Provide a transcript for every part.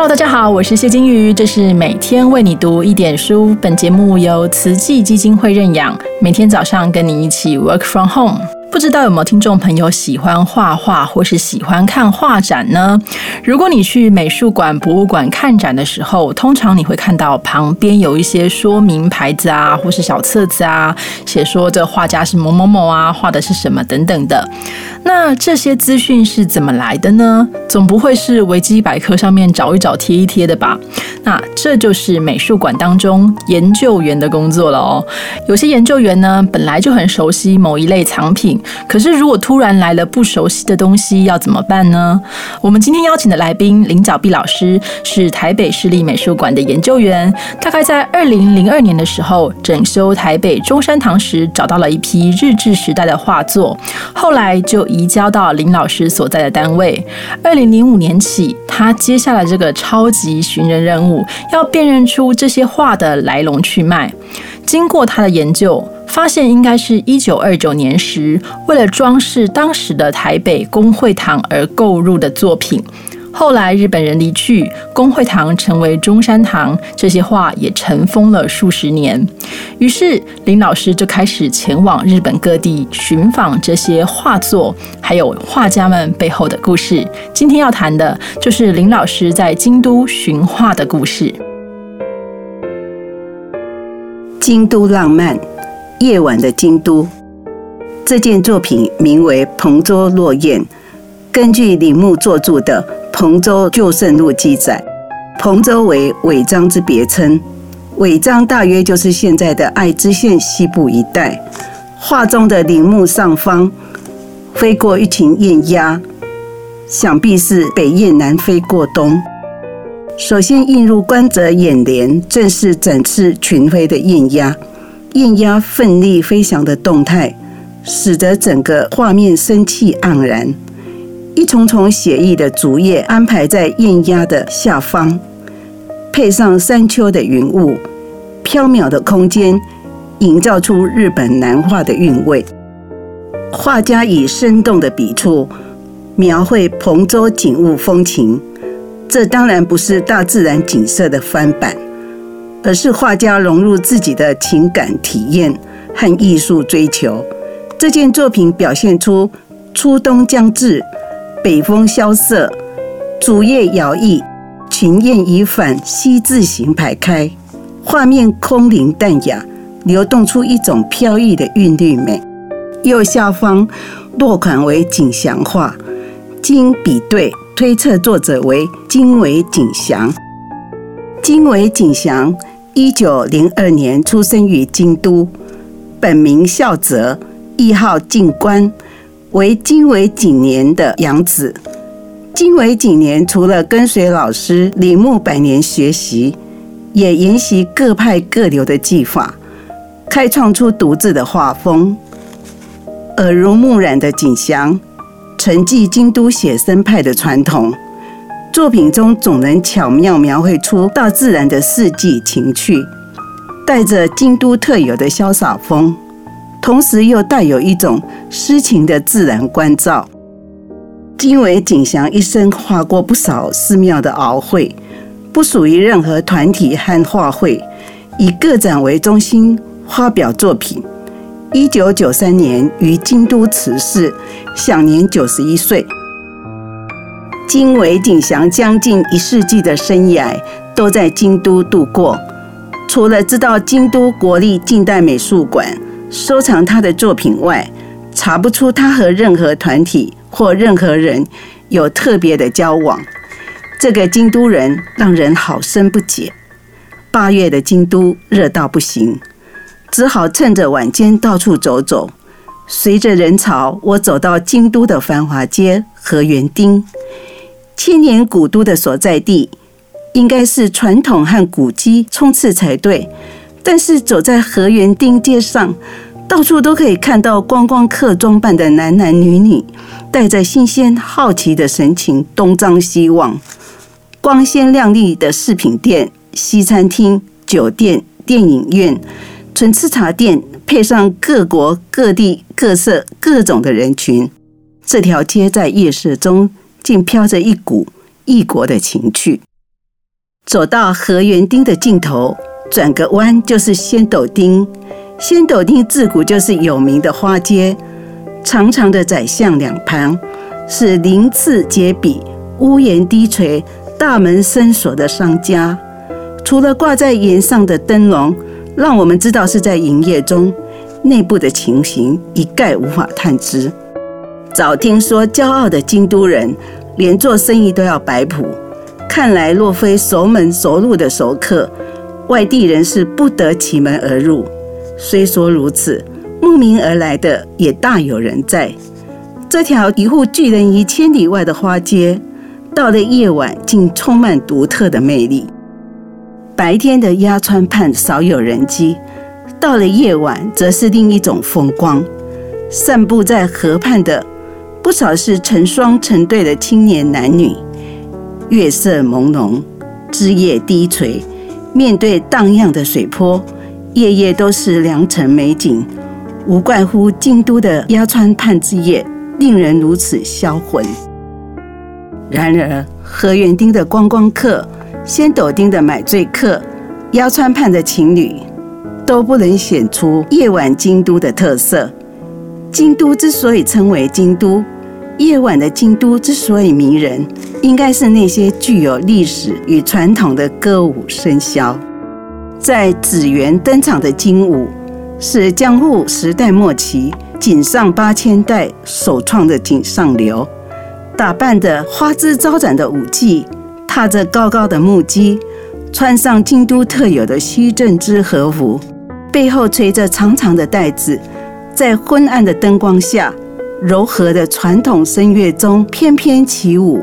Hello，大家好，我是谢金鱼，这是每天为你读一点书。本节目由慈济基金会认养，每天早上跟你一起 work from home。不知道有没有听众朋友喜欢画画或是喜欢看画展呢？如果你去美术馆、博物馆看展的时候，通常你会看到旁边有一些说明牌子啊，或是小册子啊，写说这画家是某某某啊，画的是什么等等的。那这些资讯是怎么来的呢？总不会是维基百科上面找一找贴一贴的吧？那这就是美术馆当中研究员的工作了哦。有些研究员呢，本来就很熟悉某一类藏品。可是，如果突然来了不熟悉的东西，要怎么办呢？我们今天邀请的来宾林角碧老师是台北市立美术馆的研究员，大概在二零零二年的时候整修台北中山堂时，找到了一批日治时代的画作，后来就移交到林老师所在的单位。二零零五年起，他接下了这个超级寻人任务，要辨认出这些画的来龙去脉。经过他的研究。发现应该是一九二九年时，为了装饰当时的台北工会堂而购入的作品。后来日本人离去，工会堂成为中山堂，这些画也尘封了数十年。于是林老师就开始前往日本各地寻访这些画作，还有画家们背后的故事。今天要谈的就是林老师在京都寻画的故事。京都浪漫。夜晚的京都，这件作品名为《彭州落雁》。根据李牧作著的《彭州旧圣录》记载，彭州为尾张之别称，尾张大约就是现在的爱知县西部一带。画中的铃木上方飞过一群雁鸭，想必是北雁南飞过冬。首先映入观者眼帘，正是展翅群飞的雁鸭。雁鸭奋力飞翔的动态，使得整个画面生气盎然。一重重写意的竹叶安排在雁鸭的下方，配上山丘的云雾，飘渺的空间，营造出日本南画的韵味。画家以生动的笔触描绘彭州景物风情，这当然不是大自然景色的翻版。而是画家融入自己的情感体验和艺术追求。这件作品表现出初冬将至，北风萧瑟，竹叶摇曳，群雁以反西字形排开，画面空灵淡雅，流动出一种飘逸的韵律美。右下方落款为景祥画，经比对推测，作者为金尾景祥。金尾景祥。一九零二年出生于京都，本名孝泽，谥号静观，为金尾景年的养子。金尾景年除了跟随老师李牧百年学习，也研习各派各流的技法，开创出独自的画风。耳濡目染的景祥，承继京都写生派的传统。作品中总能巧妙描绘出大自然的四季情趣，带着京都特有的潇洒风，同时又带有一种诗情的自然关照。金尾景祥一生画过不少寺庙的鳌绘，不属于任何团体和画会，以个展为中心发表作品。一九九三年于京都辞世，享年九十一岁。金尾景祥将近一世纪的生涯都在京都度过。除了知道京都国立近代美术馆收藏他的作品外，查不出他和任何团体或任何人有特别的交往。这个京都人让人好生不解。八月的京都热到不行，只好趁着晚间到处走走。随着人潮，我走到京都的繁华街和园丁。千年古都的所在地，应该是传统和古迹冲刺才对。但是走在河园町街上，到处都可以看到观光客装扮的男男女女，带着新鲜好奇的神情东张西望。光鲜亮丽的饰品店、西餐厅、酒店、电影院、纯吃茶店，配上各国各地各色各种的人群，这条街在夜色中。竟飘着一股异国的情趣。走到河园町的尽头，转个弯就是仙斗町。仙斗町自古就是有名的花街，长长的窄巷两旁是鳞次栉比、屋檐低垂、大门深锁的商家。除了挂在檐上的灯笼，让我们知道是在营业中，内部的情形一概无法探知。早听说骄傲的京都人连做生意都要摆谱。看来，若非熟门熟路的熟客，外地人是不得其门而入。虽说如此，慕名而来的也大有人在。这条一户巨人于千里外的花街，到了夜晚竟充满独特的魅力。白天的鸭川畔少有人迹，到了夜晚则是另一种风光。散步在河畔的不少是成双成对的青年男女。月色朦胧，枝叶低垂，面对荡漾的水波，夜夜都是良辰美景，无怪乎京都的鸭川畔之夜令人如此销魂。然而，河园町的观光客、仙斗町的买醉客、鸭川畔的情侣，都不能显出夜晚京都的特色。京都之所以称为京都。夜晚的京都之所以迷人，应该是那些具有历史与传统的歌舞笙箫。在紫园登场的金舞，是江户时代末期井上八千代首创的井上流。打扮的花枝招展的舞伎，踏着高高的木屐，穿上京都特有的西正之和服，背后垂着长长的带子，在昏暗的灯光下。柔和的传统声乐中翩翩起舞，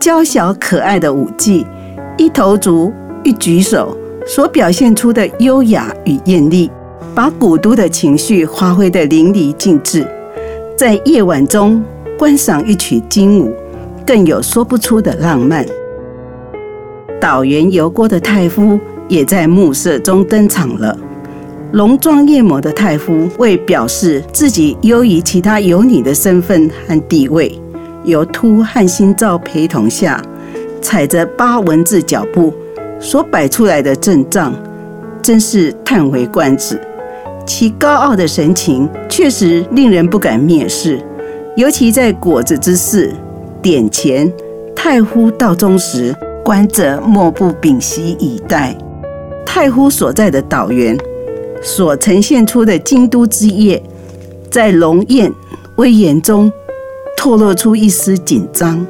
娇小可爱的舞技，一头足一举手所表现出的优雅与艳丽，把古都的情绪发挥得淋漓尽致。在夜晚中观赏一曲精舞，更有说不出的浪漫。岛原油锅的太夫也在暮色中登场了。浓妆艳抹的太夫，为表示自己优于其他游女的身份和地位，由秃汉心照陪同下，踩着八文字脚步所摆出来的阵仗，真是叹为观止。其高傲的神情，确实令人不敢蔑视。尤其在果子之事点前，太夫道中时，观者莫不屏息以待。太夫所在的岛原。所呈现出的京都之夜，在龙艳威严中透露出一丝紧张。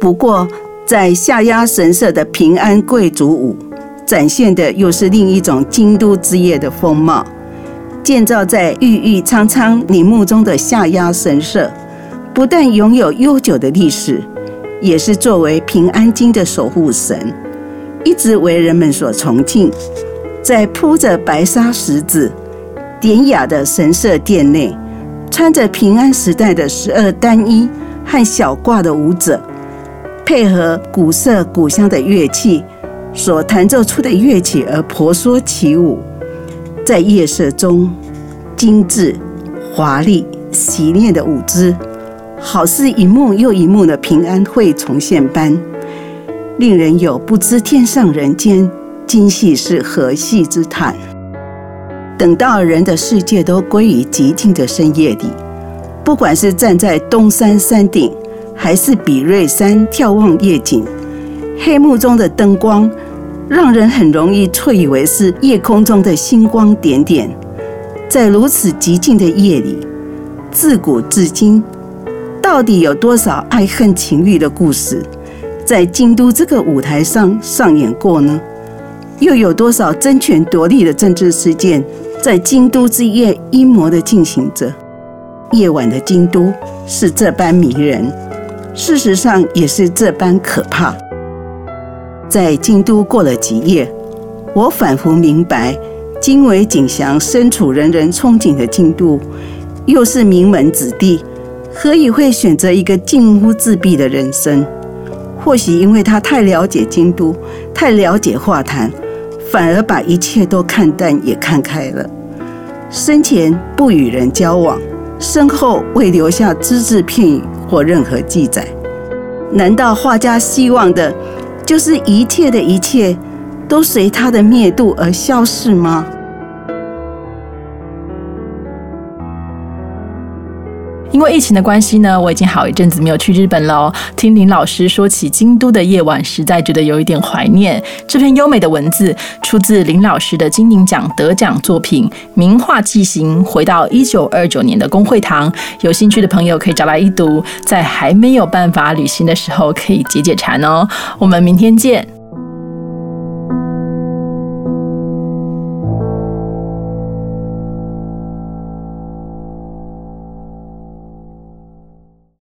不过，在下压神社的平安贵族舞，展现的又是另一种京都之夜的风貌。建造在郁郁苍苍陵墓中的下压神社，不但拥有悠久的历史，也是作为平安京的守护神，一直为人们所崇敬。在铺着白纱石子、典雅的神社殿内，穿着平安时代的十二单衣和小褂的舞者，配合古色古香的乐器所弹奏出的乐曲而婆娑起舞，在夜色中，精致、华丽、洗练的舞姿，好似一幕又一幕的平安会重现般，令人有不知天上人间。今夕是何夕之叹？等到人的世界都归于寂静的深夜里，不管是站在东山山顶，还是比瑞山眺望夜景，黑幕中的灯光，让人很容易错以为是夜空中的星光点点。在如此寂静的夜里，自古至今，到底有多少爱恨情欲的故事，在京都这个舞台上上演过呢？又有多少争权夺利的政治事件在京都之夜阴谋的进行着？夜晚的京都是这般迷人，事实上也是这般可怕。在京都过了几夜，我仿佛明白，今为景祥身处人人憧憬的京都，又是名门子弟，何以会选择一个近乎自闭的人生？或许因为他太了解京都，太了解画坛。反而把一切都看淡，也看开了。生前不与人交往，身后未留下只字片语或任何记载。难道画家希望的就是一切的一切都随他的灭度而消逝吗？因为疫情的关系呢，我已经好一阵子没有去日本了。听林老师说起京都的夜晚，实在觉得有一点怀念。这篇优美的文字出自林老师的金鼎奖得奖作品《名画记行》，回到一九二九年的公会堂。有兴趣的朋友可以找来一读，在还没有办法旅行的时候，可以解解馋哦。我们明天见。